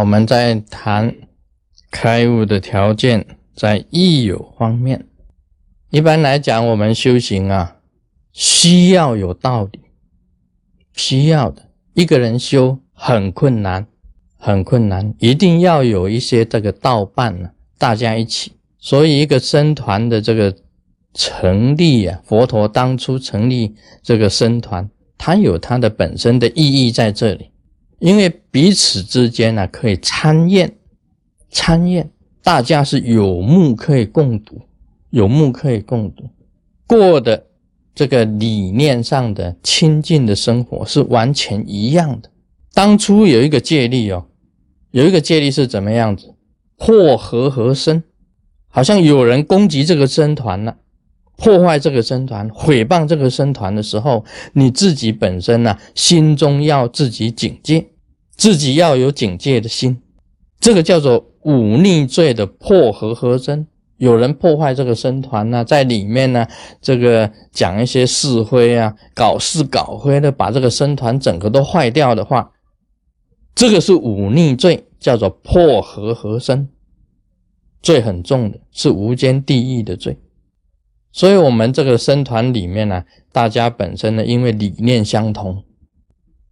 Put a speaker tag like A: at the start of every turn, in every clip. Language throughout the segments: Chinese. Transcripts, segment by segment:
A: 我们在谈开悟的条件，在义有方面。一般来讲，我们修行啊，需要有道理，需要的。一个人修很困难，很困难，一定要有一些这个道伴呢，大家一起。所以，一个僧团的这个成立啊，佛陀当初成立这个僧团，它有它的本身的意义在这里。因为彼此之间呢，可以参验，参验，大家是有目可以共睹，有目可以共睹，过的这个理念上的亲近的生活是完全一样的。当初有一个戒律哦，有一个戒律是怎么样子？破和合生，好像有人攻击这个僧团了。破坏这个僧团、毁谤这个僧团的时候，你自己本身呢，心中要自己警戒，自己要有警戒的心。这个叫做忤逆罪的破和合真。有人破坏这个僧团呢，在里面呢，这个讲一些是非啊，搞事搞非的，把这个僧团整个都坏掉的话，这个是忤逆罪，叫做破和合身，罪很重的，是无间地狱的罪。所以，我们这个僧团里面呢，大家本身呢，因为理念相同，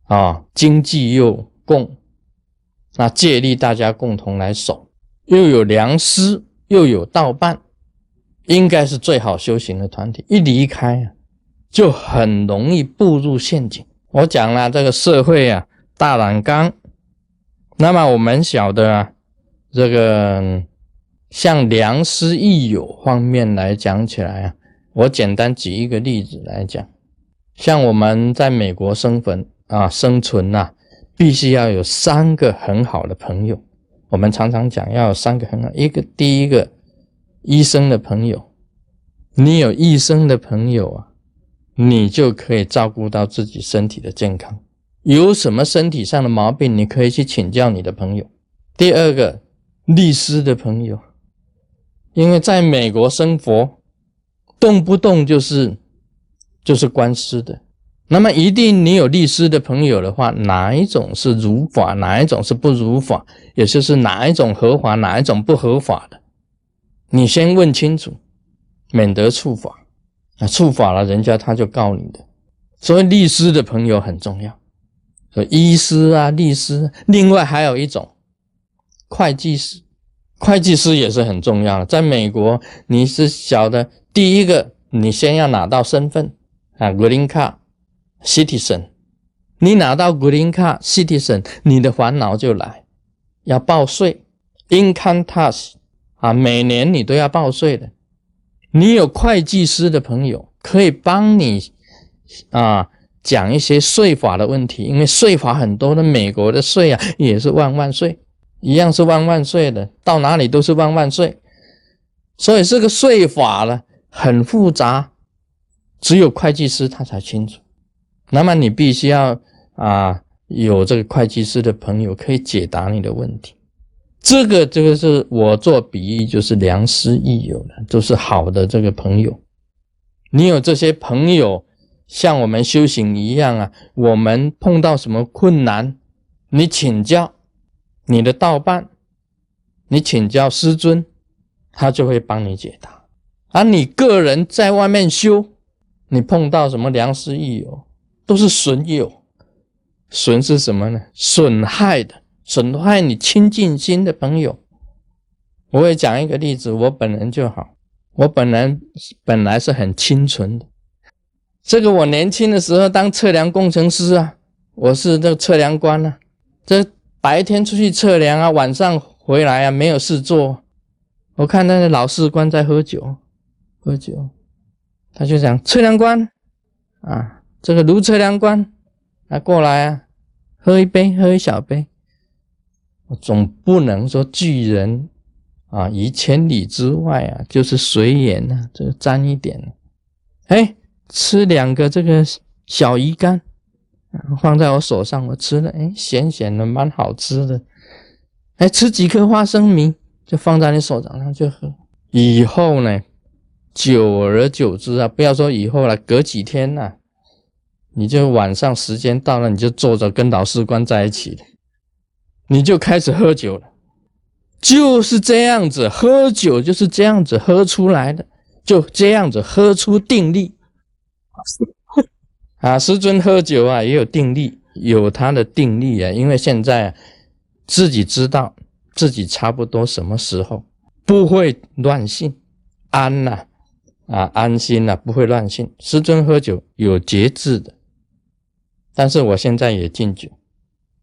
A: 啊，经济又共，那借力大家共同来守，又有良师，又有道伴，应该是最好修行的团体。一离开啊，就很容易步入陷阱。我讲了这个社会啊，大染缸，那么我们晓得啊，这个。像良师益友方面来讲起来啊，我简单举一个例子来讲，像我们在美国生存啊，生存呐，必须要有三个很好的朋友。我们常常讲要有三个很好，一个第一个医生的朋友，你有医生的朋友啊，你就可以照顾到自己身体的健康。有什么身体上的毛病，你可以去请教你的朋友。第二个律师的朋友。因为在美国生活，动不动就是就是官司的，那么一定你有律师的朋友的话，哪一种是如法，哪一种是不如法，也就是哪一种合法，哪一种不合法的，你先问清楚，免得触法啊，触法了，人家他就告你的。所以律师的朋友很重要，所以医师啊，律师，另外还有一种会计师。会计师也是很重要的，在美国，你是晓得第一个，你先要拿到身份啊，Green Card Citizen，你拿到 Green Card Citizen，你的烦恼就来，要报税，Income Tax 啊，每年你都要报税的。你有会计师的朋友可以帮你啊讲一些税法的问题，因为税法很多的，美国的税啊也是万万税。一样是万万税的，到哪里都是万万税，所以这个税法呢很复杂，只有会计师他才清楚。那么你必须要啊有这个会计师的朋友可以解答你的问题。这个这个是我做比喻，就是良师益友的，就是好的这个朋友。你有这些朋友，像我们修行一样啊，我们碰到什么困难，你请教。你的道伴，你请教师尊，他就会帮你解答。而你个人在外面修，你碰到什么良师益友，都是损友。损是什么呢？损害的，损害你亲近心的朋友。我会讲一个例子，我本人就好，我本人本来是很清纯的。这个我年轻的时候当测量工程师啊，我是这个测量官啊，这。白天出去测量啊，晚上回来啊，没有事做。我看那个老士官在喝酒，喝酒，他就讲测量官啊，这个卢测量官，啊过来啊，喝一杯，喝一小杯。我总不能说拒人啊，于千里之外啊，就是随缘呐，这个沾一点。哎，吃两个这个小鱼干。放在我手上，我吃了，哎，咸咸的，蛮好吃的。哎，吃几颗花生米，就放在你手掌上就喝。以后呢，久而久之啊，不要说以后了，隔几天呐，你就晚上时间到了，你就坐着跟老师官在一起，你就开始喝酒了，就是这样子，喝酒就是这样子喝出来的，就这样子喝出定力。啊，师尊喝酒啊，也有定力，有他的定力啊，因为现在自己知道自己差不多什么时候不会乱性，安呐，啊，安心呐，不会乱性。师尊喝酒有节制的，但是我现在也敬酒，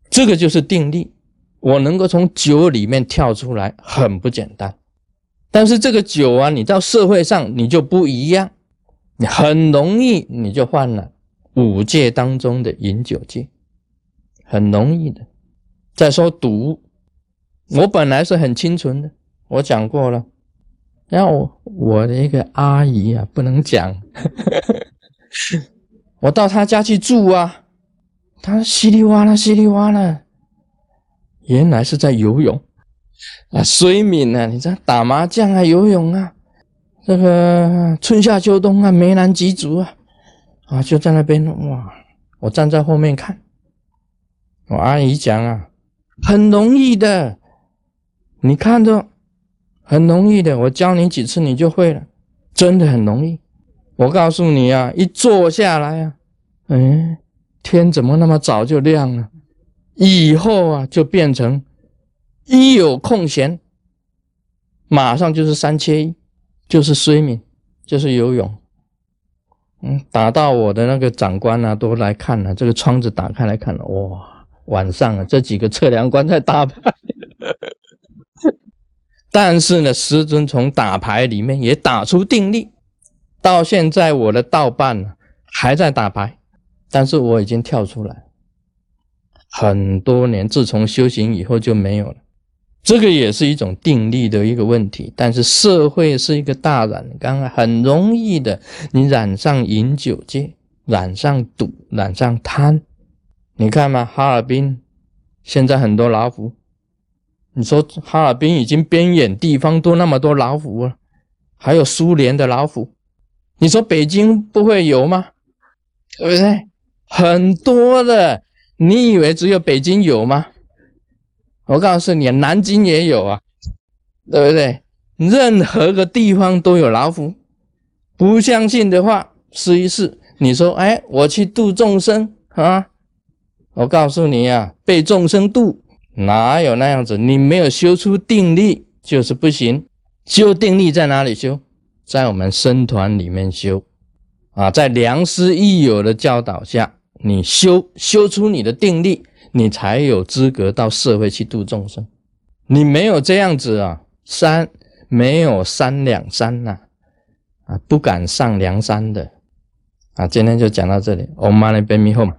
A: 这个就是定力。我能够从酒里面跳出来，很不简单。但是这个酒啊，你到社会上你就不一样，你很容易你就犯了五戒当中的饮酒戒，很容易的。再说赌，我本来是很清纯的，我讲过了。然后我的一个阿姨啊，不能讲，我到她家去住啊，他稀里哗啦，稀里哗啦。原来是在游泳啊，水敏啊，你这打麻将啊，游泳啊，这个春夏秋冬啊，梅兰菊竹啊，啊，就在那边哇，我站在后面看。我阿姨讲啊，很容易的，你看着很容易的，我教你几次你就会了，真的很容易。我告诉你啊，一坐下来啊，哎，天怎么那么早就亮了？以后啊，就变成一有空闲，马上就是三缺一，就是睡眠，就是游泳。嗯，打到我的那个长官啊，都来看了，这个窗子打开来看了，哇，晚上啊，这几个测量官在打牌。但是呢，师尊从打牌里面也打出定力，到现在我的道伴呢还在打牌，但是我已经跳出来。很多年，自从修行以后就没有了。这个也是一种定力的一个问题。但是社会是一个大染缸啊，很容易的，你染上饮酒戒，染上赌，染上贪。你看嘛，哈尔滨现在很多老虎。你说哈尔滨已经边远地方都那么多老虎了，还有苏联的老虎。你说北京不会有吗？对不对？很多的。你以为只有北京有吗？我告诉你，南京也有啊，对不对？任何个地方都有老虎。不相信的话，试一试。你说，哎，我去度众生啊！我告诉你啊，被众生度，哪有那样子？你没有修出定力，就是不行。修定力在哪里修？在我们僧团里面修啊，在良师益友的教导下。你修修出你的定力，你才有资格到社会去度众生。你没有这样子啊，三没有三两山呐，啊，不敢上梁山的啊。今天就讲到这里，我们来背密后嘛。